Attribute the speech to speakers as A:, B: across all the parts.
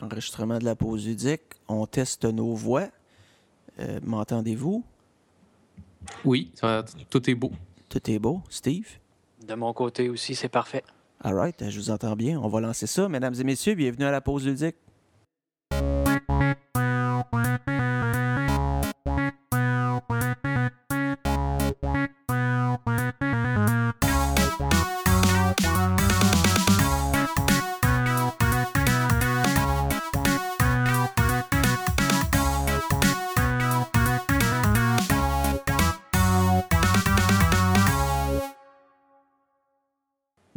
A: enregistrement de la pause ludique. On teste nos voix. Euh, M'entendez-vous?
B: Oui, ça, tout est beau.
A: Tout est beau. Steve?
C: De mon côté aussi, c'est parfait.
A: All right, je vous entends bien. On va lancer ça. Mesdames et messieurs, bienvenue à la pause ludique.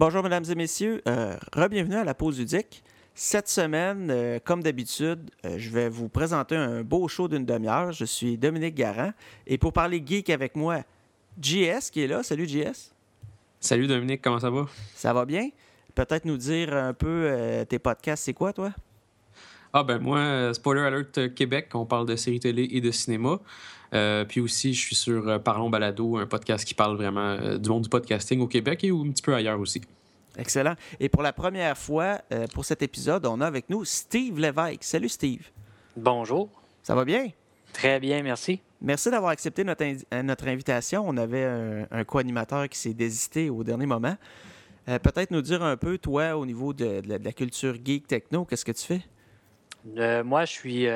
A: Bonjour, mesdames et messieurs. Euh, Rebienvenue à la pause ludique. Cette semaine, euh, comme d'habitude, euh, je vais vous présenter un beau show d'une demi-heure. Je suis Dominique Garant. Et pour parler geek avec moi, JS qui est là. Salut, JS.
B: Salut, Dominique. Comment ça va?
A: Ça va bien? Peut-être nous dire un peu euh, tes podcasts, c'est quoi, toi?
B: Ah, ben moi, Spoiler Alert Québec, on parle de séries télé et de cinéma. Euh, puis aussi, je suis sur Parlons Balado, un podcast qui parle vraiment euh, du monde du podcasting au Québec et un petit peu ailleurs aussi.
A: Excellent. Et pour la première fois, euh, pour cet épisode, on a avec nous Steve Lévesque. Salut, Steve.
C: Bonjour.
A: Ça va bien?
C: Très bien, merci.
A: Merci d'avoir accepté notre, euh, notre invitation. On avait un, un co-animateur qui s'est désisté au dernier moment. Euh, Peut-être nous dire un peu, toi, au niveau de, de la, de la culture geek techno, qu'est-ce que tu fais?
C: Euh, moi, je suis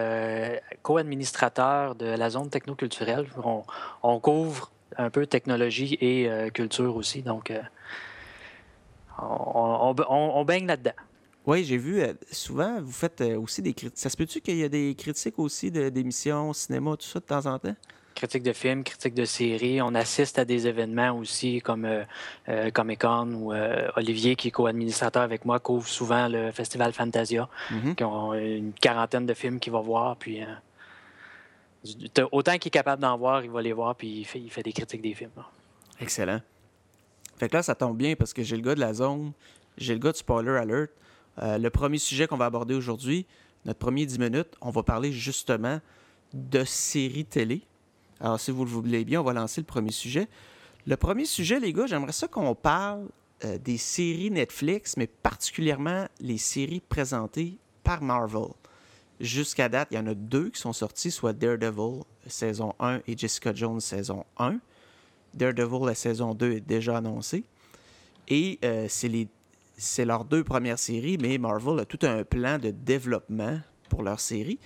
C: co-administrateur de la zone technoculturelle. On, on couvre un peu technologie et culture aussi, donc on, on- on- on baigne là-dedans.
A: Oui, j'ai vu, euh, souvent, vous faites euh, aussi des critiques. Ça se peut-tu qu'il y a des critiques aussi de- d'émissions, cinéma, tout ça, de temps en temps?
C: Critique de films, critique de séries. On assiste à des événements aussi comme euh, euh, Comic-Con ou euh, Olivier, qui est co-administrateur avec moi, couvre souvent le Festival Fantasia.
A: Mhm.
C: qui ont une quarantaine de films qu'il va voir. Puis, euh, autant qu'il est capable d'en voir, il va les voir, puis il fait, il fait des critiques des films.
A: Excellent. Fait que là, ça tombe bien parce que j'ai le gars de la zone, j'ai le gars de Spoiler Alert. Euh, le premier sujet qu'on va aborder aujourd'hui, notre premier 10 minutes, on va parler justement de séries télé. Alors, si vous le voulez bien, on va lancer le premier sujet. Le premier sujet, les gars, j'aimerais ça qu'on parle euh, des séries Netflix, mais particulièrement les séries présentées par Marvel. Jusqu'à date, il y en a deux qui sont sortis, soit Daredevil saison 1 et Jessica Jones saison 1. Daredevil, la saison 2 est déjà annoncée. Et euh, c'est leurs deux premières séries, mais Marvel a tout un plan de développement pour leur série.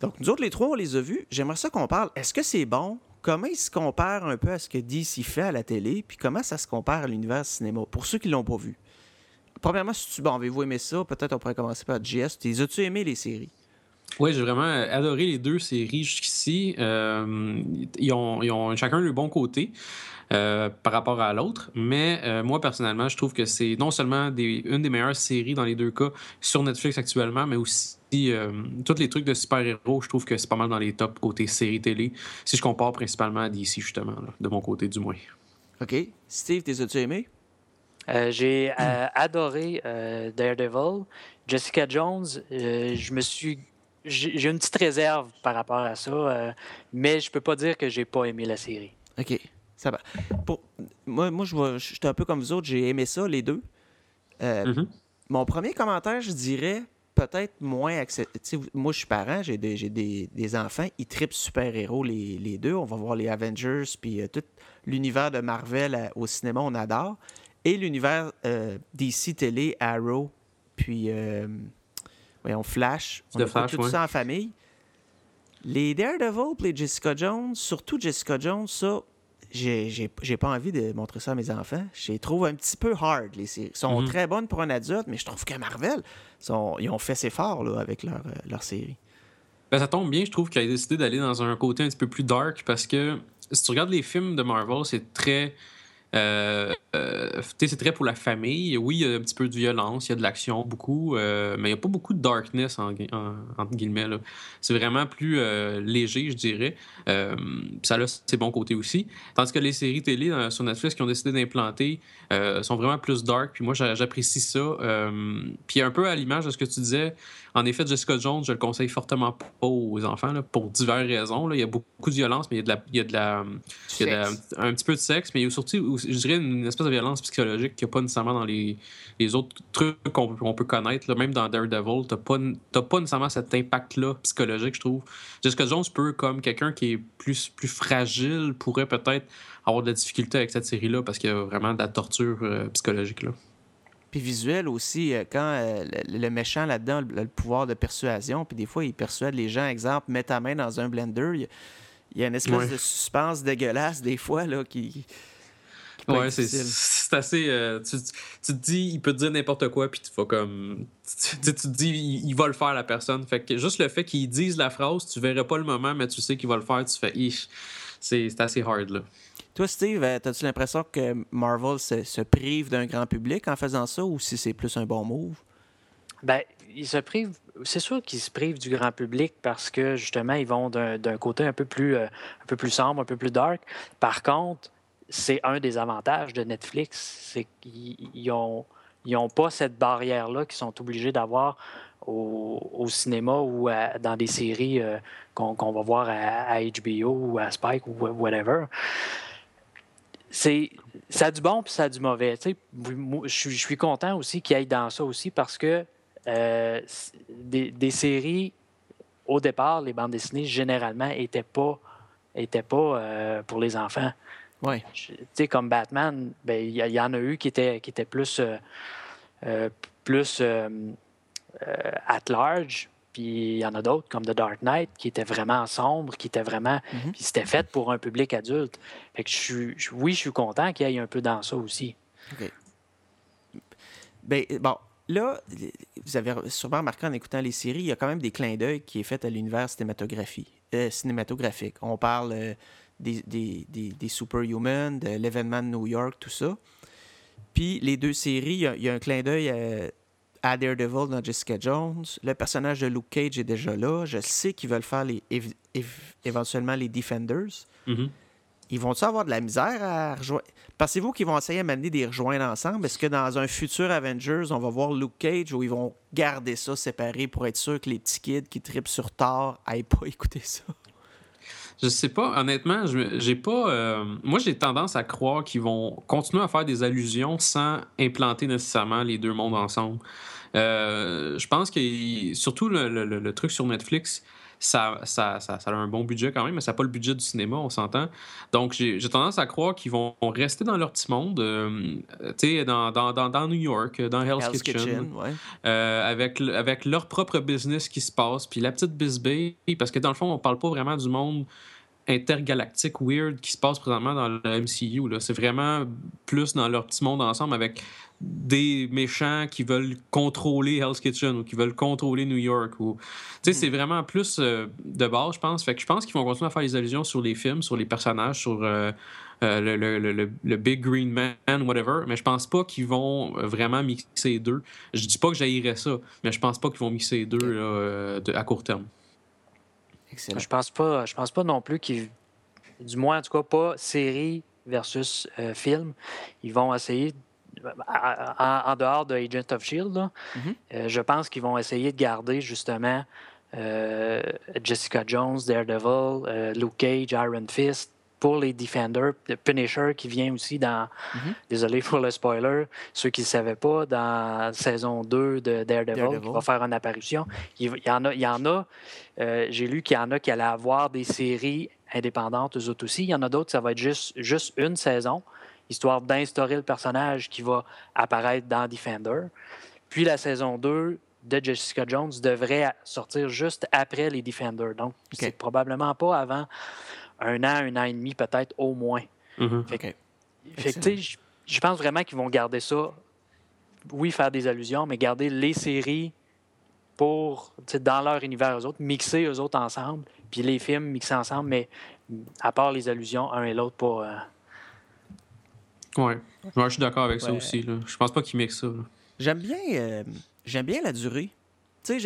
A: Donc, nous autres, les trois, on les a vus. J'aimerais ça qu'on parle. Est-ce que c'est bon? Comment il se compare un peu à ce que DC fait à la télé? Puis comment ça se compare à l'univers cinéma? Pour ceux qui ne l'ont pas vu? Premièrement, si tu bon, avez-vous aimé ça? Peut-être on pourrait commencer par JS. Les As-tu aimé les séries?
B: Oui, j'ai vraiment euh, adoré les deux séries jusqu'ici. Euh, ils, ont, ils ont chacun le bon côté euh, par rapport à l'autre. Mais euh, moi, personnellement, je trouve que c'est non seulement des, une des meilleures séries dans les deux cas sur Netflix actuellement, mais aussi euh, tous les trucs de super-héros. Je trouve que c'est pas mal dans les tops côté série télé, si je compare principalement à DC, justement, là, de mon côté du moins.
A: OK. Steve, les as-tu aimé?
C: Euh, J'ai euh, adoré euh, Daredevil. Jessica Jones, euh, je me suis. J'ai une petite réserve par rapport à ça, euh, mais je peux pas dire que j'ai pas aimé la série.
A: OK. Ça va. Pour... Moi, moi je vois- je suis un peu comme vous autres. J'ai aimé ça, les deux. Euh,
B: Mhm.
A: Mon premier commentaire, je dirais peut-être moins accepté. Moi, je suis parent, j'ai des, j'ai des, des enfants. Ils tripent super-héros, les, les deux. On va voir les Avengers, puis euh, tout l'univers de Marvel à- au cinéma, on adore. Et l'univers euh, DC Télé, Arrow, puis euh, voyons, Flash. On écoute
B: Flash,
A: tout
B: ouais.
A: ça en famille. Les Daredevil les Jessica Jones, surtout Jessica Jones, ça, j'ai- pas envie de montrer ça à mes enfants. Je les trouve un petit peu hard, les séries. Ils sont
B: Mhm.
A: très bonnes pour un adulte, mais je trouve que Marvel, sont- ils ont fait ses forts là, avec leur, euh, leur série.
B: Ben, ça tombe bien, je trouve qu'il a décidé d'aller dans un côté un petit peu plus dark parce que si tu regardes les films de Marvel, c'est très. Euh, euh, c'est très pour la famille. Oui, il y a un petit peu de violence, il y a de l'action, beaucoup, euh, mais il n'y a pas beaucoup de darkness, entre guillemets. C'est vraiment plus léger, je dirais. Ça a ses bons côtés aussi. Tandis que les séries télé sur Netflix qui ont décidé d'implanter sont vraiment plus dark. Puis moi, j'a- j'apprécie ça. Puis un peu à l'image de ce que tu disais, en effet, Jessica Jones, je le conseille fortement pas aux enfants là, pour diverses raisons. là. Il y a beaucoup de violence, mais il y a, de la, il y a, de la, il y a de la- un petit peu de sexe, mais il y a surtout je dirais une espèce de violence psychologique qu'il n'y a pas nécessairement dans les, les autres trucs qu'on peut connaître. Même dans Daredevil, tu n'as pas, pas nécessairement cet impact-là psychologique, je trouve. Jessica Jones peut, comme quelqu'un qui est plus, plus fragile, pourrait peut-être avoir de la difficulté avec cette série-là parce qu'il y a vraiment de la torture euh, psychologique. Là.
A: Puis visuel aussi, euh, quand euh, le, méchant là-dedans a le pouvoir de persuasion, puis des fois, il persuade les gens. Exemple, mets ta main dans un blender. Il y a une espèce de suspense dégueulasse des fois là, qui.
B: ouais, c'est assez. Euh, tu, te dis, il peut te dire n'importe quoi, puis tu vas comme. Tu, te dis, il, va le faire, la personne. Fait que juste le fait qu'il dise la phrase, tu verrais pas le moment, mais tu sais qu'il va le faire, tu fais, c'est assez hard, là.
A: Toi, Steve, euh, as-tu l'impression que Marvel se, prive d'un grand public en faisant ça, ou si c'est plus un bon move?
C: Ben, il se prive c'est sûr qu'ils se privent du grand public parce que justement, ils vont d'un côté un peu, plus, euh, un peu plus sombre, un peu plus dark. Par contre, c'est un des avantages de Netflix, c'est qu'ils n'ont ont pas cette barrière-là qu'ils sont obligés d'avoir au, cinéma ou dans des séries euh, qu'on va voir à, HBO ou à Spike ou whatever. C'est ça a du bon puis ça a du mauvais. je, suis content aussi qu'il aille dans ça aussi parce que euh, des, séries, au départ, les bandes dessinées, généralement, n'étaient pas, étaient pas euh, pour les enfants.
A: Ouais.
C: Tu sais, comme Batman, ben, il y, en a eu qui étaient, qui étaient plus, euh, plus at large. Puis il y en a d'autres, comme The Dark Knight, qui étaient vraiment sombres, qui étaient vraiment. Mm-hmm. Puis c'était fait pour un public adulte. Fait que je suis, oui, je suis content qu'il y ait un peu dans ça aussi.
A: OK. Ben, bon, là, vous avez sûrement remarqué en écoutant les séries, il y a quand même des clins d'œil qui est fait à l'univers euh, cinématographique. On parle euh, des, des, des, Superhumans, de l'événement de New York, tout ça. Puis les deux séries, il y a, un clin d'œil à, Daredevil dans Jessica Jones. Le personnage de Luke Cage est déjà là. Je sais qu'ils veulent faire les, éventuellement les Defenders. Mm-hmm ils vont-ils avoir de la misère à rejoindre? Pensez-vous qu'ils vont essayer de m'amener des rejoindre ensemble? Est-ce que dans un futur Avengers, on va voir Luke Cage où ils vont garder ça séparé pour être sûr que les petits kids qui tripent sur Thor n'aillent pas écouter ça?
B: Je sais pas, honnêtement, j'ai pas. Euh, moi, j'ai tendance à croire qu'ils vont continuer à faire des allusions sans implanter nécessairement les deux mondes ensemble. Euh, je pense que, surtout le, truc sur Netflix, ça, ça, ça, a un bon budget quand même, mais ça n'a pas le budget du cinéma, on s'entend. Donc, j'ai tendance à croire qu'ils vont rester dans leur petit monde, euh, tu sais, dans, dans, dans, New York, dans Hell's, Kitchen, euh, avec, avec leur propre business qui se passe, puis la petite bisbee, parce que dans le fond, on parle pas vraiment du monde intergalactique weird qui se passe présentement dans le MCU. C'est vraiment plus dans leur petit monde ensemble avec des méchants qui veulent contrôler Hell's Kitchen ou qui veulent contrôler New York. Ou... Tu sais, c'est hmm. vraiment plus euh, de base, je pense. Fait que je pense qu'ils vont continuer à faire des allusions sur les films, sur les personnages, sur euh, euh, le, le, le, Big Green Man, whatever. Mais je pense pas qu'ils vont vraiment mixer les deux. Je dis pas que j'haïrais ça, mais je pense pas qu'ils vont mixer les deux à court terme.
C: Excellent. Je pense pas, je pense pas non plus qu'ils. Du moins, en tout cas, pas série versus film. Ils vont essayer en, dehors de Agent of Shield, mm-hmm. euh, je pense qu'ils vont essayer de garder justement euh, Jessica Jones, Daredevil, euh, Luke Cage, Iron Fist pour les Defenders, Punisher qui vient aussi dans, mm-hmm. désolé pour le spoiler, ceux qui ne savaient pas, dans saison 2 de Daredevil, qui va faire une apparition. Il, y en a, il y en a j'ai lu qu'il y en a qui allaient avoir des séries indépendantes, eux autres aussi. Il y en a d'autres, ça va être juste, juste une saison histoire d'instaurer le personnage qui va apparaître dans Defender. Puis la saison 2 de Jessica Jones devrait sortir juste après les Defenders. Donc, c'est probablement pas avant un an, un an et demi, peut-être au moins.
B: Mm-hmm.
C: je pense vraiment qu'ils vont garder ça. Oui, faire des allusions, mais garder les séries pour, dans leur univers, eux autres, mixer eux autres ensemble, puis les films mixer ensemble, mais à part les allusions, un et l'autre, pas.
B: Ouais. je suis d'accord avec ça aussi. Là. Je pense pas qu'il mixe ça.
A: J'aime bien, euh, j'aime bien la durée.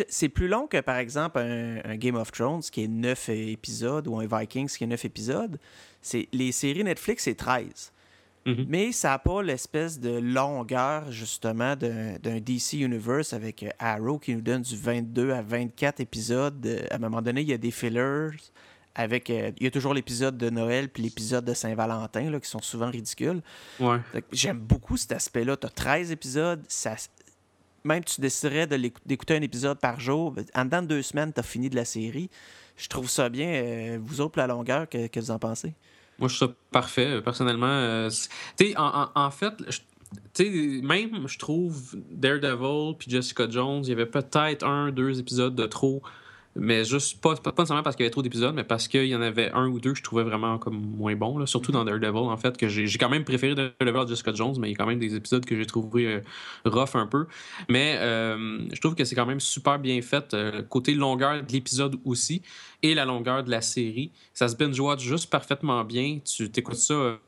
A: C'est plus long que, par exemple, un, Game of Thrones qui est 9 épisodes ou un Vikings qui est 9 épisodes. Les séries Netflix, c'est 13. Mm-hmm. Mais ça n'a pas l'espèce de longueur, justement, d'un DC Universe avec euh, Arrow qui nous donne du 22 à 24 épisodes. À un moment donné, il y a des fillers. Avec. euh, il y a toujours l'épisode de Noël puis l'épisode de Saint-Valentin, là, qui sont souvent ridicules.
B: Ouais.
A: J'aime beaucoup cet aspect-là. Tu as 13 épisodes. Ça, même tu déciderais d'écouter un épisode par jour. ben, En dedans de deux semaines, tu as fini de la série. Je trouve ça bien. Euh, vous autres, la longueur, que, que vous en pensez?
B: Moi, je trouve ça parfait, euh, personnellement. Euh, c'est- tu sais, en, en- en fait, je- même, je trouve Daredevil puis Jessica Jones, il y avait peut-être un, deux épisodes de trop. Mais juste, pas, pas, nécessairement parce qu'il y avait trop d'épisodes, mais parce qu'il y en avait un ou deux que je trouvais vraiment comme moins bons. là. Surtout dans Daredevil, en fait, que j'ai quand même préféré Daredevil à Jessica Jones, mais il y a quand même des épisodes que j'ai trouvé euh, rough un peu. Mais euh, je trouve que c'est quand même super bien fait. euh, côté longueur de l'épisode aussi et la longueur de la série. Ça se binge-watch juste parfaitement bien. Tu t'écoutes ça,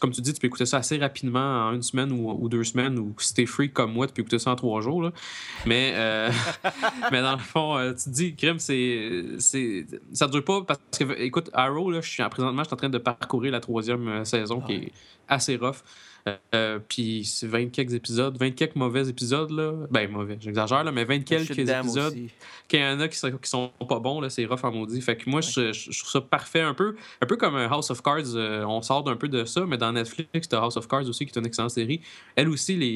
B: comme tu dis, tu peux écouter ça assez rapidement en une semaine ou, deux semaines, ou si t'es free comme moi, tu peux écouter ça en trois jours. là. Mais, mais dans le fond, tu te dis, crime, c'est, c'est, ça dure pas parce que, écoute, Arrow, là, je suis, présentement, je suis en train de parcourir la troisième euh, saison qui est assez rough. Euh, euh, puis c'est 20 quelques épisodes, 20 quelques mauvais épisodes, là. Ben, mauvais, j'exagère, là, mais 20
A: Je
B: quelques épisodes qu'il y en a qui sont, qui sont pas bons, là, c'est rough en maudit. Fait que moi, je, je- je trouve ça parfait un peu. Un peu comme euh, House of Cards, euh, on sort d'un peu de ça, mais dans Netflix, t'as House of Cards aussi, qui est une excellente série. Elle aussi, les,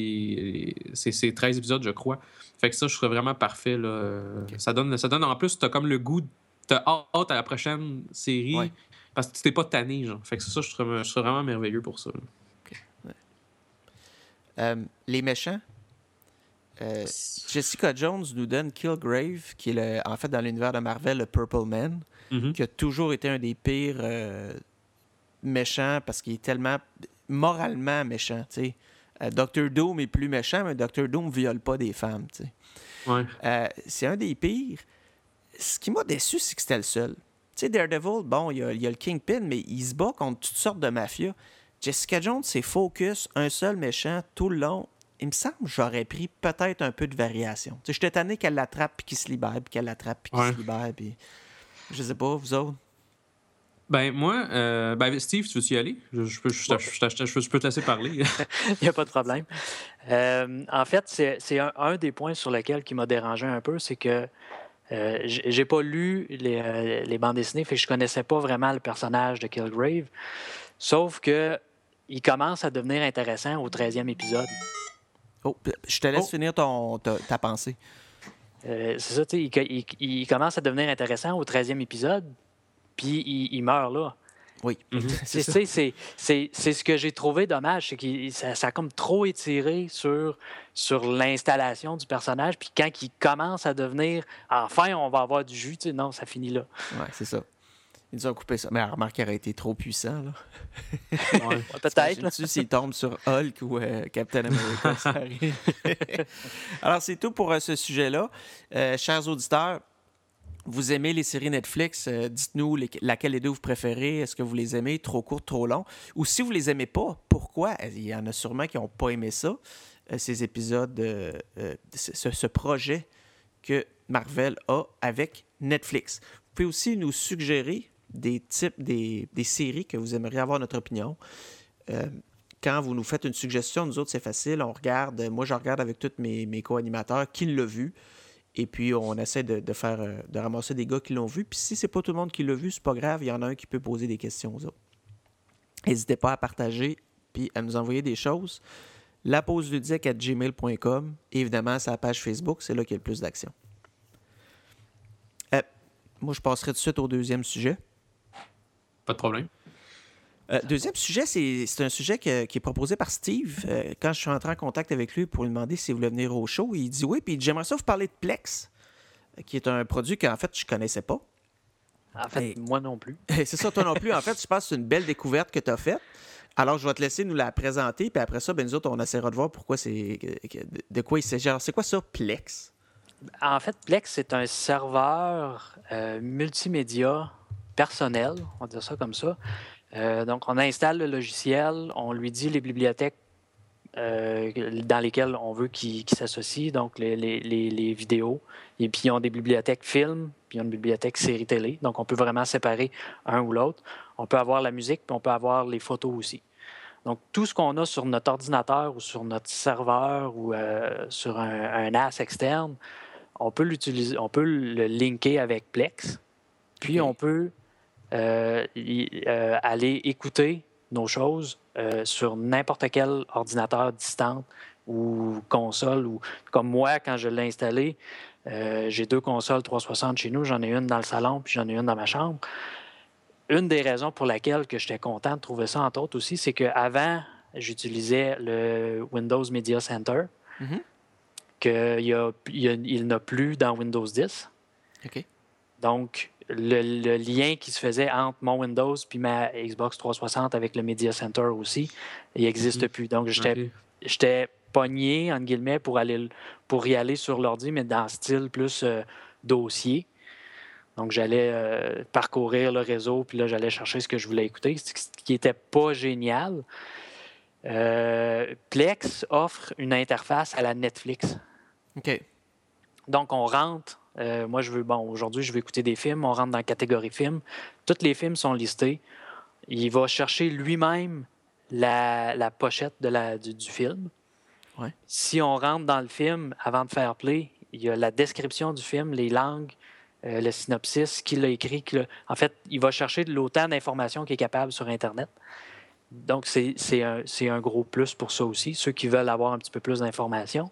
B: les- c'est c'est 13 épisodes, je crois. Fait que ça, je trouve vraiment parfait. Là. Ça, donne, ça donne, en plus, t'as comme le goût, t'as hâte à la prochaine série,
A: Ouais.
B: parce que tu t'es pas tanné, genre. Fait que ça, je trouve, je trouve vraiment merveilleux pour ça. là.
A: Euh, les méchants. Euh, Jessica Jones nous donne Killgrave, qui est le- en fait dans l'univers de Marvel le Purple Man,
B: Mhm.
A: qui a toujours été un des pires euh, méchants parce qu'il est tellement moralement méchant. sais. Euh, Doctor Doom est plus méchant, mais Doctor Doom viole pas des femmes.
B: Ouais.
A: Euh, c'est un des pires. Ce qui m'a déçu, c'est que c'était le seul. Sais, Daredevil, bon, il y a, il y a le Kingpin, mais il se bat contre toutes sortes de mafias. Jessica Jones, c'est focus, un seul méchant tout le long. Il me semble que j'aurais pris peut-être un peu de variation. Sais, j'étais tanné qu'elle l'attrape puis qu'il se libère, puis qu'elle l'attrape puis qu'il
B: Ouais.
A: se libère. Puis... Je sais pas, vous autres?
B: Ben, moi, euh, ben, Steve, tu veux-tu y aller? Je, je peux, je, je- je- je- je peux te laisser parler.
C: Il n'y a pas de problème. Euh, en fait, c'est un, un des points sur lesquels qui m'a dérangé un peu, c'est que euh, j'ai pas lu les, euh, les bandes dessinées, fait que je connaissais pas vraiment le personnage de Killgrave. Sauf que il commence à devenir intéressant au 13e épisode.
A: Oh, je te laisse
B: Oh.
A: finir ton, ta, ta pensée.
C: Euh, c'est ça, tu sais, il, il- il commence à devenir intéressant au 13e épisode, puis il, il meurt là.
A: Oui.
B: Mhm.
A: C'est
C: C'est
A: ça.
C: tu sais, c'est- c'est c'est ce que j'ai trouvé dommage, c'est que ça, ça a comme trop étiré sur, sur l'installation du personnage. Puis quand il commence à devenir, enfin, on va avoir du jus, tu sais, non, ça finit là.
A: Ouais, c'est ça. Ils nous ont coupé ça. Mais remarque qu'il aurait été trop puissant. Là.
B: Ouais.
C: Peut-être.
A: s'il tombe sur Hulk ou euh, Captain America, ça arrive? Alors, c'est tout pour euh, ce sujet-là. Euh, chers auditeurs, vous aimez les séries Netflix? Euh, Dites-nous laquelle des deux vous préférez. Est-ce que vous les aimez? Trop court, trop long? Ou si vous les aimez pas, pourquoi? Il y en a sûrement qui n'ont pas aimé ça, euh, ces épisodes, euh, euh, ce, ce projet que Marvel a avec Netflix. Vous pouvez aussi nous suggérer des types, des, des séries que vous aimeriez avoir notre opinion. Euh, quand vous nous faites une suggestion, nous autres, c'est facile. On regarde, moi, je regarde avec tous mes, mes co-animateurs qui l'ont vu. Et puis, on essaie de, de faire, euh, de ramasser des gars qui l'ont vu. Puis, si c'est pas tout le monde qui l'a vu, c'est pas grave. Il y en a un qui peut poser des questions aux autres. N'hésitez pas à partager puis à nous envoyer des choses. La pause ludique à gmail.com. Évidemment, la page Facebook. C'est là qu'il y a le plus d'action. Euh, moi, je passerai tout de suite au deuxième sujet.
B: Pas de problème.
A: Euh, deuxième sujet, c'est c'est un sujet que- qui est proposé par Steve. Euh, quand je suis entré en contact avec lui pour lui demander s'il voulait venir au show, il dit oui, puis j'aimerais ça vous parler de Plex, euh, qui est un produit qu'en fait, je connaissais pas.
C: En fait, moi non plus.
A: c'est ça, toi non plus. En fait, je pense que c'est une belle découverte que tu as faite. Alors, je vais te laisser nous la présenter, puis après ça, ben, nous autres, on essaiera de voir pourquoi c'est de quoi il s'agit. Alors, c'est quoi ça, Plex?
C: En fait, Plex, c'est un serveur euh, multimédia personnel, on va dire ça comme ça. Euh, donc, on installe le logiciel, on lui dit les bibliothèques euh, dans lesquelles on veut qu'il s'associe, donc les, les- les- les vidéos. Et puis, ils ont des bibliothèques films, puis ils ont une bibliothèque série télé. Donc, on peut vraiment séparer un ou l'autre. On peut avoir la musique, puis on peut avoir les photos aussi. Donc, tout ce qu'on a sur notre ordinateur ou sur notre serveur ou euh, sur un, un NAS externe, on peut l'utiliser, on peut le linker avec Plex. Puis on peut euh, euh, aller écouter nos choses sur n'importe quel ordinateur distant ou console. Ou, comme moi, quand je l'ai installé, j'ai deux consoles 360 chez nous. J'en ai une dans le salon, puis j'en ai une dans ma chambre. Une des raisons pour laquelle que j'étais content de trouver ça, entre autres aussi, c'est qu'avant, j'utilisais le Windows Media Center, mm-hmm. qu'il n'a plus dans Windows 10. Donc, le, lien qui se faisait entre mon Windows puis ma Xbox 360 avec le Media Center aussi, il n'existe mm-hmm. plus. Donc, j'étais pogné, entre guillemets, pour, aller, pour y aller sur l'ordi, mais dans style plus euh, dossier. Donc, j'allais euh, parcourir le réseau, puis là, j'allais chercher ce que je voulais écouter, ce qui n'était pas génial. Euh, Plex offre une interface à la Netflix.
A: OK.
C: Donc, on rentre. Euh, moi, je veux, bon, aujourd'hui, je veux écouter des films. On rentre dans la catégorie film. Tous les films sont listés. Il va chercher lui-même la, pochette de la, du, film. Si on rentre dans le film avant de faire play, il y a la description du film, les langues, euh, le synopsis, qui l'a écrit. En fait, il va chercher l'autant d'informations qu'il est capable sur Internet. Donc, c'est un, un, gros plus pour ça aussi, ceux qui veulent avoir un petit peu plus d'informations.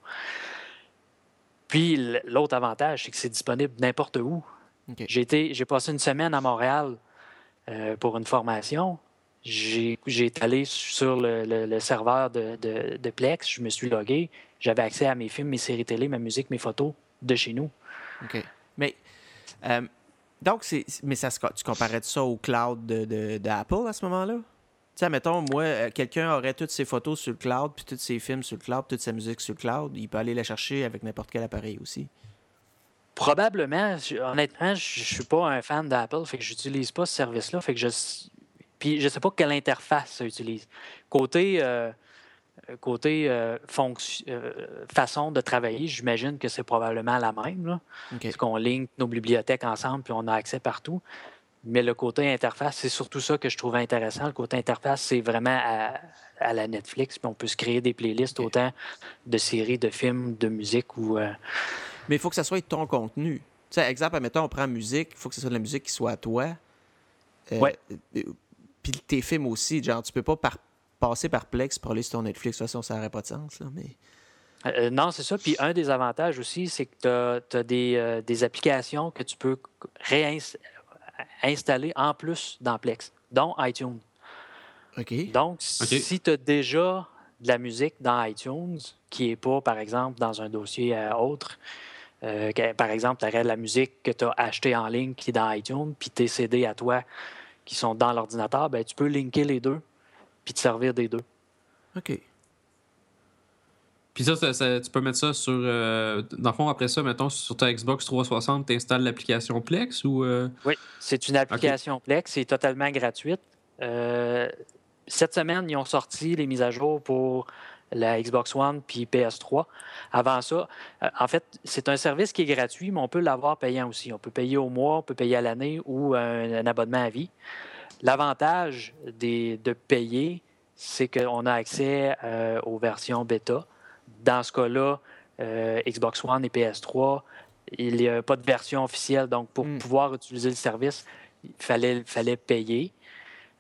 C: Puis l'autre avantage, c'est que c'est disponible n'importe où. J'ai passé une semaine à Montréal euh, pour une formation. J'ai été allé sur le, serveur de, Plex, je me suis logué, j'avais accès à mes films, mes séries télé, ma musique, mes photos de chez nous.
A: OK. Mais euh, donc, mais ça, tu comparais ça au cloud d'Apple à ce moment-là? Tu sais, mettons, moi, euh, quelqu'un aurait toutes ses photos sur le cloud, puis tous ses films sur le cloud, toute sa musique sur le cloud. Il peut aller la chercher avec n'importe quel appareil aussi.
C: Probablement. Honnêtement, je ne suis pas un fan d'Apple, fait que j'utilise pas ce service-là. Fait que je. Puis je sais pas quelle interface ça utilise. Côté. Euh, côté euh, façon de travailler, j'imagine que c'est probablement la même. Là, Parce qu'on link nos bibliothèques ensemble puis on a accès partout. Mais le côté interface, c'est surtout ça que je trouve intéressant. Le côté interface, c'est vraiment à, la Netflix. Puis on peut se créer des playlists autant de séries, de films, de musique ou. Euh,
A: Mais il faut que ça soit ton contenu. Tu sais, exemple, admettons, on prend musique, il faut que ce soit de la musique qui soit à toi.
C: Euh, ouais.
A: Euh, puis tes films aussi, genre, tu peux pas passer par Plex pour aller sur ton Netflix. De toute façon, ça n'aurait pas de sens. Là, mais...
C: non, c'est ça. Puis un des avantages aussi, c'est que tu as, des, des, applications que tu peux réinstaller installé en plus dans Plex, dont iTunes. Donc, si tu as déjà de la musique dans iTunes, qui n'est pas, par exemple, dans un dossier euh, autre, euh, par exemple, tu aurais de la musique que tu as achetée en ligne qui est dans iTunes, puis tes CD à toi qui sont dans l'ordinateur, ben, tu peux linker les deux, puis te servir des deux.
A: OK.
B: Puis ça, tu peux mettre ça sur. Euh, dans le fond, après ça, mettons, sur ta Xbox 360, tu installes l'application Plex ou. Euh?
C: Oui, c'est une application Plex, c'est totalement gratuite. Euh, cette semaine, ils ont sorti les mises à jour pour la Xbox One puis PS3. Avant ça, en fait, c'est un service qui est gratuit, mais on peut l'avoir payant aussi. On peut payer au mois, on peut payer à l'année ou un, abonnement à vie. L'avantage de payer, c'est qu'on a accès aux versions bêta dans ce cas-là, euh, Xbox One et PS3, il n'y a pas de version officielle. Donc, pour hmm. pouvoir utiliser le service, il fallait, fallait payer.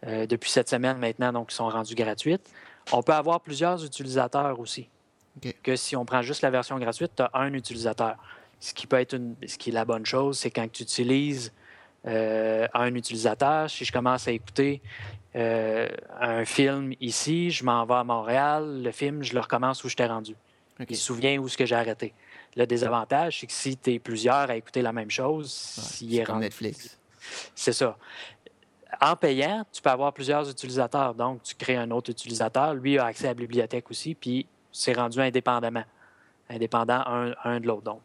C: Euh, depuis cette semaine maintenant, donc, ils sont rendus gratuites. On peut avoir plusieurs utilisateurs aussi. Que si on prend juste la version gratuite, tu as un utilisateur. Ce qui peut être une, ce qui est la bonne chose, c'est quand tu utilises euh, un utilisateur, si je commence à écouter un film ici, je m'en vais à Montréal, le film, je le recommence où je t'ai rendu. Il se souvient où ce que j'ai arrêté. Le désavantage, c'est que si tu es plusieurs à écouter la même chose, s'il est, rendu.
A: Netflix.
C: C'est ça. En payant, tu peux avoir plusieurs utilisateurs. Donc, tu crées un autre utilisateur. Lui a accès à la bibliothèque aussi, puis c'est rendu indépendamment. Indépendant un, de l'autre. Donc,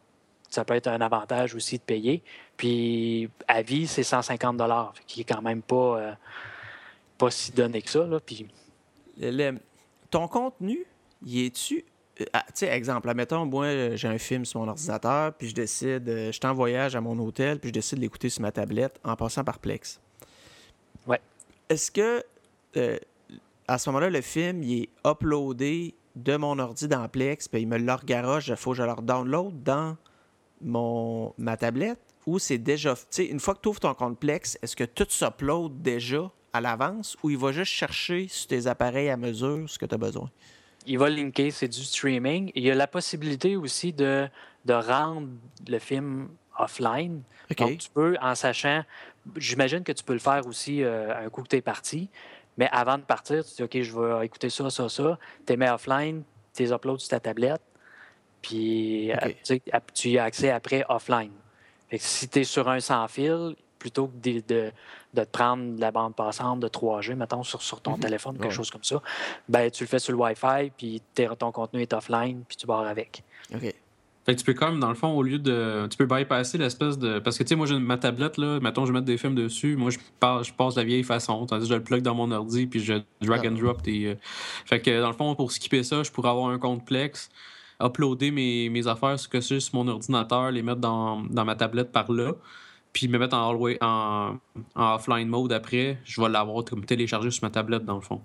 C: ça peut être un avantage aussi de payer. Puis, à vie, c'est 150 qui est quand même pas, euh, pas si donné que ça. Là. Puis...
A: ton contenu, y est-tu ah, tu sais, exemple, admettons, moi, euh, j'ai un film sur mon ordinateur, puis je décide, euh, je suis en voyage à mon hôtel, puis je décide de l'écouter sur ma tablette en passant par Plex.
C: Ouais.
A: Est-ce que, à ce moment-là, le film, il est uploadé de mon ordi dans Plex, puis il me le garoche, il faut que je le download dans mon, ma tablette ou c'est déjà. Tu sais, une fois que tu ouvres ton compte Plex, est-ce que tout s'upload déjà à l'avance ou il va juste chercher sur tes appareils à mesure ce que tu as besoin?
C: Il va linker, c'est du streaming. Il y a la possibilité aussi de, de rendre le film offline. Donc, tu peux, en sachant, j'imagine que tu peux le faire aussi euh, un coup que tu es parti, mais avant de partir, tu dis, OK, je vais écouter ça, ça, ça. Tu les mets offline, tu les uploads sur ta tablette, puis tu y as accès après offline. Fait que si tu es sur un sans fil, plutôt que de, de- de te prendre de la bande passante de 3G, mettons, sur, sur ton
A: Mhm.
C: téléphone, quelque
A: Ouais.
C: chose comme ça, ben, tu le fais sur le Wi-Fi, puis t'es- ton contenu est offline, puis tu barres avec.
A: OK.
B: Fait que tu peux quand même, dans le fond, au lieu de. Tu peux bypasser l'espèce de. Parce que, tu sais, moi, j'ai ma tablette, là, mettons, je vais mettre des films dessus. Moi, je, passe, je passe la vieille façon. Tandis que je le plug dans mon ordi, puis je drag
A: Ah.
B: and drop des. euh, Fait que, dans le fond, pour skipper ça, je pourrais avoir un compte Plex, uploader mes, mes affaires ce que c'est sur mon ordinateur, les mettre dans, dans ma tablette par là, puis me mettre en, alwa- en, en offline mode après. Je vais l'avoir comme téléchargé sur ma tablette, dans le fond.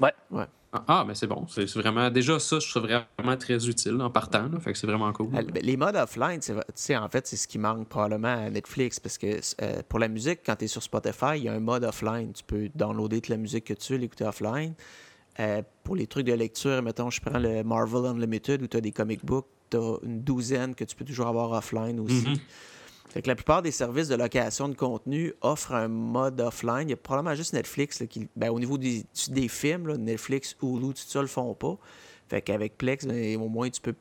C: Ouais.
A: Ouais.
B: Ah, Ah, mais c'est bon. C'est vraiment. Déjà, ça, je trouve vraiment très utile en partant. là. Fait que c'est vraiment cool.
A: Ben, Les modes offline, c'est- tu sais, en fait, c'est ce qui manque probablement à Netflix parce que euh, pour la musique, quand tu es sur Spotify, il y a un mode offline. Tu peux downloader toute la musique que tu veux, l'écouter offline. Euh, pour les trucs de lecture, mettons, je prends le Marvel Unlimited où tu as des comic books, tu as une douzaine que tu peux toujours avoir offline aussi.
B: Mhm.
A: Fait que la plupart des services de location de contenu offrent un mode offline. Il y a probablement juste Netflix là, qui, ben, au niveau des, des films, là, Netflix, Hulu, tout ça le font pas. Fait qu'avec Plex, ben, au moins tu peux.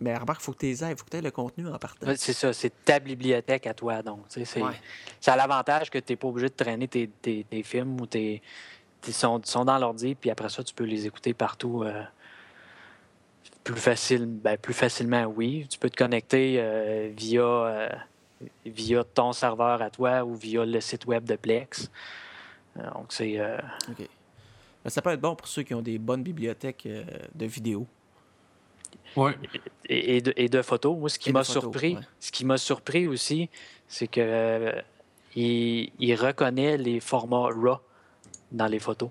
A: Mais remarque, il faut que tu les aies, il faut que tu aies le contenu en partant.
C: C'est ça, c'est ta bibliothèque à toi. Donc, c'est
A: Ouais.
C: a l'avantage que tu n'es pas obligé de traîner tes, tes- tes films ou tes. Ils sont, sont dans l'ordi, puis après ça, tu peux les écouter partout. euh, plus, facile, ben, plus facilement, oui. Tu peux te connecter euh, via, euh, via ton serveur à toi ou via le site web de Plex. Euh, Donc, c'est. euh,
A: OK. Ben, ça peut être bon pour ceux qui ont des bonnes bibliothèques euh, de vidéos.
B: Ouais.
C: et, et de, et de photos. Moi, ce qui m'a surpris,
A: ouais.
C: ce qui m'a surpris aussi, c'est que euh, il, il reconnaît les formats RAW dans les photos.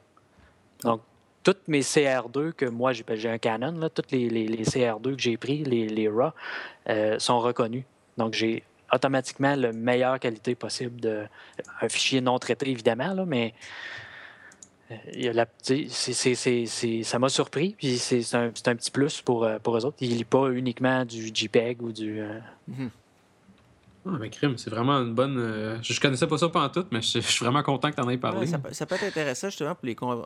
C: Donc, toutes mes CR2 que moi, j'ai j'ai un Canon, là, toutes les, les- les CR2 que j'ai pris, les, les RAW, euh, sont reconnus. Donc, j'ai automatiquement la meilleure qualité possible de un fichier non traité, évidemment, là, mais il y a la- tu sais, c'est- c'est- c'est- c'est- ça m'a surpris, puis c'est c'est un, c'est un petit plus pour, euh, pour eux autres. Ils lisent pas uniquement du JPEG ou du. euh,
B: Ah, mais crime, c'est vraiment une bonne. euh, Je, je connaissais pas ça pas en tout, mais je, je suis vraiment content que t'en aies parlé.
A: Ouais, ça, peut, ça peut être intéressant justement pour les com-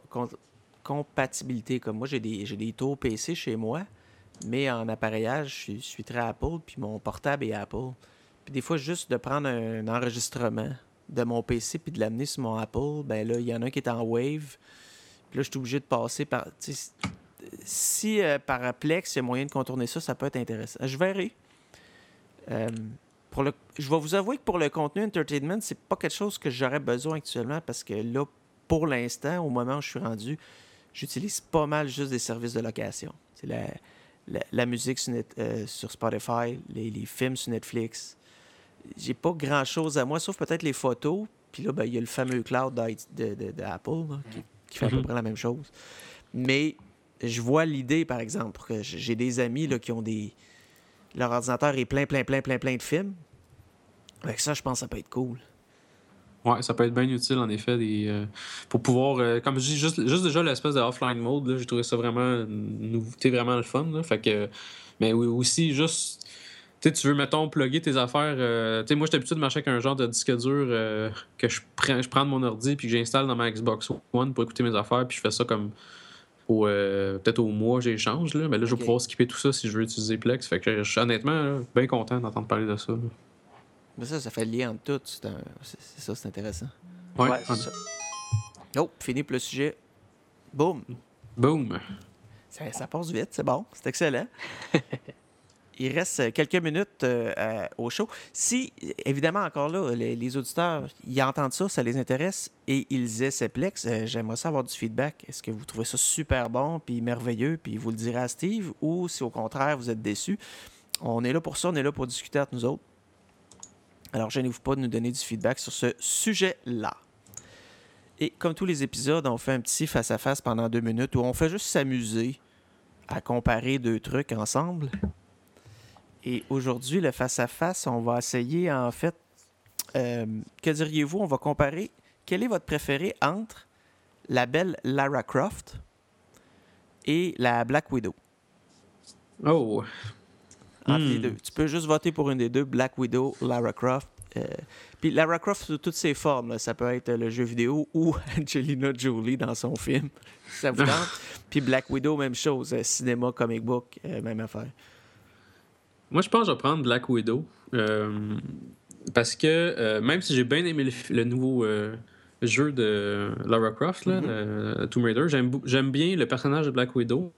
A: compatibilités. Comme moi, j'ai des, des tours PC chez moi, mais en appareillage, je suis, très Apple, puis mon portable est Apple. Puis des fois, juste de prendre un enregistrement de mon PC puis de l'amener sur mon Apple, ben là, il y en a un qui est en Wave. Puis là, je suis obligé de passer par. Si euh, par Plex, il y a moyen de contourner ça, ça peut être intéressant. Je verrai. Euh, pour le, je vais vous avouer que pour le contenu entertainment, c'est pas quelque chose que j'aurais besoin actuellement parce que là, pour l'instant, au moment où je suis rendu, j'utilise pas mal juste des services de location. C'est la, la, la musique sur, Net- euh, sur Spotify, les, les films sur Netflix. J'ai pas grand chose à moi, sauf peut-être les photos. Puis là, ben, il y a le fameux cloud d'Apple qui, qui fait à peu
B: Mhm.
A: près la même chose. Mais je vois l'idée, par exemple, que j'ai des amis là, qui ont des. Leur ordinateur est plein, plein, plein, plein, plein de films. Avec ça, je pense que ça peut être cool.
B: Ouais, ça peut être bien utile en effet des, euh, pour pouvoir, euh, comme je dis, juste, juste déjà l'espèce de offline mode, j'ai trouvé ça vraiment une nouveauté vraiment le fun. Là, fait que, mais oui, aussi, juste, tu veux, mettons, plugger tes affaires. euh, tu sais, moi, j'étais habitué de marcher avec un genre de disque dur que je prends, je prends de mon ordi puis que j'installe dans ma Xbox One pour écouter mes affaires, puis je fais ça comme. Peut-être au mois, j'échange, là, mais là, je vais pouvoir skipper tout ça si je veux utiliser Plex. Fait que je suis honnêtement bien content d'entendre parler de ça. là.
A: Mais ça, ça fait le lien entre tout. C'est un- c'est- c'est ça, c'est intéressant.
B: Ouais,
C: ouais, c'est ça.
A: Oh, fini pour le sujet. Boum.
B: Boom!
A: Ça, ça passe vite, c'est bon, c'est excellent. Il reste quelques minutes euh, au show. Si, évidemment, encore là, les, les auditeurs, ils entendent ça, ça les intéresse et ils essaient Plex, euh, j'aimerais ça avoir du feedback. Est-ce que vous trouvez ça super bon, puis merveilleux, puis vous le direz à Steve, ou si au contraire, vous êtes déçus? On est là pour ça, on est là pour discuter entre nous autres. Alors, gênez-vous pas de nous donner du feedback sur ce sujet-là. Et comme tous les épisodes, on fait un petit face-à-face pendant deux minutes où on fait juste s'amuser à comparer deux trucs ensemble. Et aujourd'hui, le face-à-face, on va essayer en fait. euh, que diriez-vous? On va comparer. Quel est votre préféré entre la belle Lara Croft et la Black Widow?
B: Oh.
A: Entre
B: Hmm.
A: les deux. Tu peux juste voter pour une des deux, Black Widow, Lara Croft. Euh, puis Lara Croft sous toutes ses formes. là. Ça peut être le jeu vidéo ou Angelina Jolie dans son film. si ça vous tente. Puis Black Widow, même chose. euh, cinéma, comic book, euh, même affaire.
B: Moi, je pense que je vais prendre Black Widow. euh, parce que même si j'ai bien aimé le, nouveau jeu de Lara Croft, là,
A: Mhm.
B: euh, Tomb Raider, j'aime bien le personnage de Black Widow.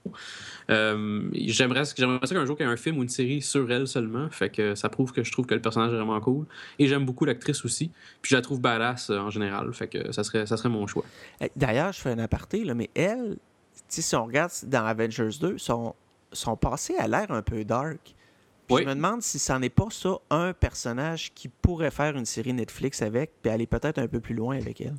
B: Euh, j'aimerais ça qu'un jour qu'il y ait un film ou une série sur elle seulement. Fait que ça prouve que je trouve que le personnage est vraiment cool. Et j'aime beaucoup l'actrice aussi. Puis je la trouve badass euh, en général. Fait que ça serait, ça serait mon choix.
A: D'ailleurs, je fais un aparté, là, mais elle, si on regarde dans Avengers 2, son, son passé a l'air un peu dark. Puis
B: Oui.
A: Je me demande si c'en est pas ça un personnage qui pourrait faire une série Netflix avec, puis aller peut-être un peu plus loin avec elle.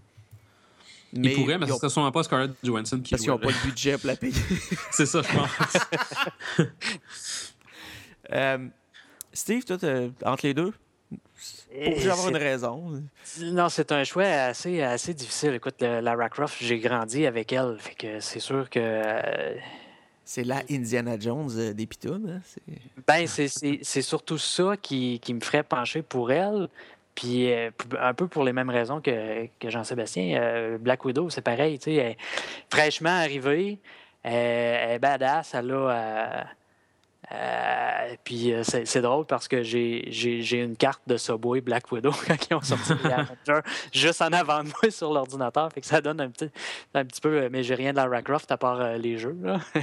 B: Il pourrait, mais ce
A: ont-
B: serait sûrement pas Scarlett Johansson qui
A: parce qu'ils n'ont pas le budget pour la payer.
B: C'est ça, je pense.
A: Euh, Steve, toi, t'as- entre les deux, pour avoir
C: c'est-
A: une raison.
C: Non, c'est un choix assez, assez difficile. Écoute, le- Lara Croft, j'ai grandi avec elle. Fait que c'est sûr que.
A: C'est la Indiana Jones euh, des pitounes. hein, c'est-
C: Ben, c'est- surtout ça qui, me ferait pencher pour elle. Puis euh, un peu pour les mêmes raisons que, Jean-Sébastien. euh, Black Widow, c'est pareil. Elle est fraîchement arrivée. Elle, elle est badass. Elle a. euh, puis euh, c'est drôle parce que j'ai une carte de Subway Black Widow quand ils ont sorti les Avengers juste en avant de moi sur l'ordinateur. Fait que ça donne un petit, un petit peu. euh, Mais j'ai rien de Lara Croft à part les jeux. là.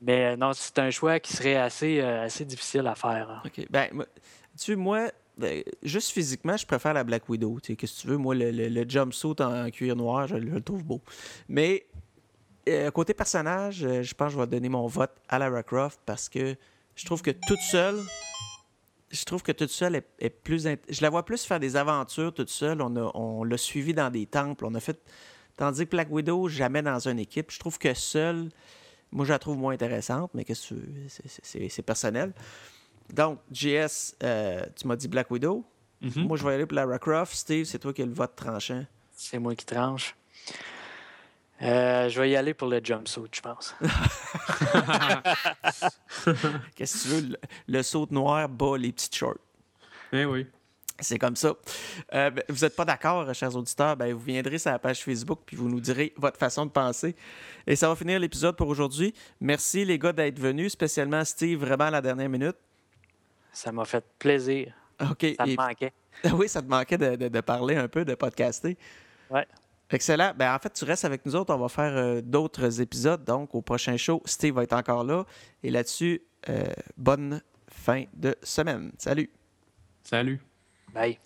C: mais non, c'est un choix qui serait assez, assez difficile à faire. hein.
A: OK. Ben, tu moi, ben, juste physiquement, je préfère la Black Widow. Qu'est-ce que tu veux? Moi, le, le, le jumpsuit en cuir noir, je, je le trouve beau. Mais euh, côté personnage, euh, je pense que je vais donner mon vote à Lara Croft parce que je trouve que toute seule, je trouve que toute seule est, est plus. int- Je la vois plus faire des aventures toute seule. On, a- on l'a suivi dans des temples. On a fait. Tandis que Black Widow, jamais dans une équipe. Je trouve que seule, moi, je la trouve moins intéressante, mais que? C'est- c'est- C'est c'est personnel. Donc, JS, euh, tu m'as dit Black Widow.
B: Mhm.
A: Moi, je vais aller pour Lara Croft. Steve, c'est toi qui as le vote tranchant.
C: C'est moi qui tranche. Euh, je vais y aller pour le jumpsuit, je pense.
A: Qu'est-ce que tu veux? Le, le saut noir bat les petites shorts.
B: Eh oui.
A: C'est comme ça. Euh, ben, vous n'êtes pas d'accord, chers auditeurs, ben, vous viendrez sur la page Facebook puis vous nous direz votre façon de penser. Et ça va finir l'épisode pour aujourd'hui. Merci les gars d'être venus, spécialement Steve, vraiment à la dernière minute.
C: Ça m'a fait plaisir.
A: OK.
C: Ça me
A: Et-
C: manquait.
A: oui, ça te manquait de, de- de parler un peu, de podcaster.
C: Ouais.
A: Excellent. Ben, en fait, tu restes avec nous autres. On va faire euh, d'autres épisodes. Donc, au prochain show, Steve va être encore là. Et là-dessus, euh, bonne fin de semaine. Salut.
B: Salut.
C: Bye.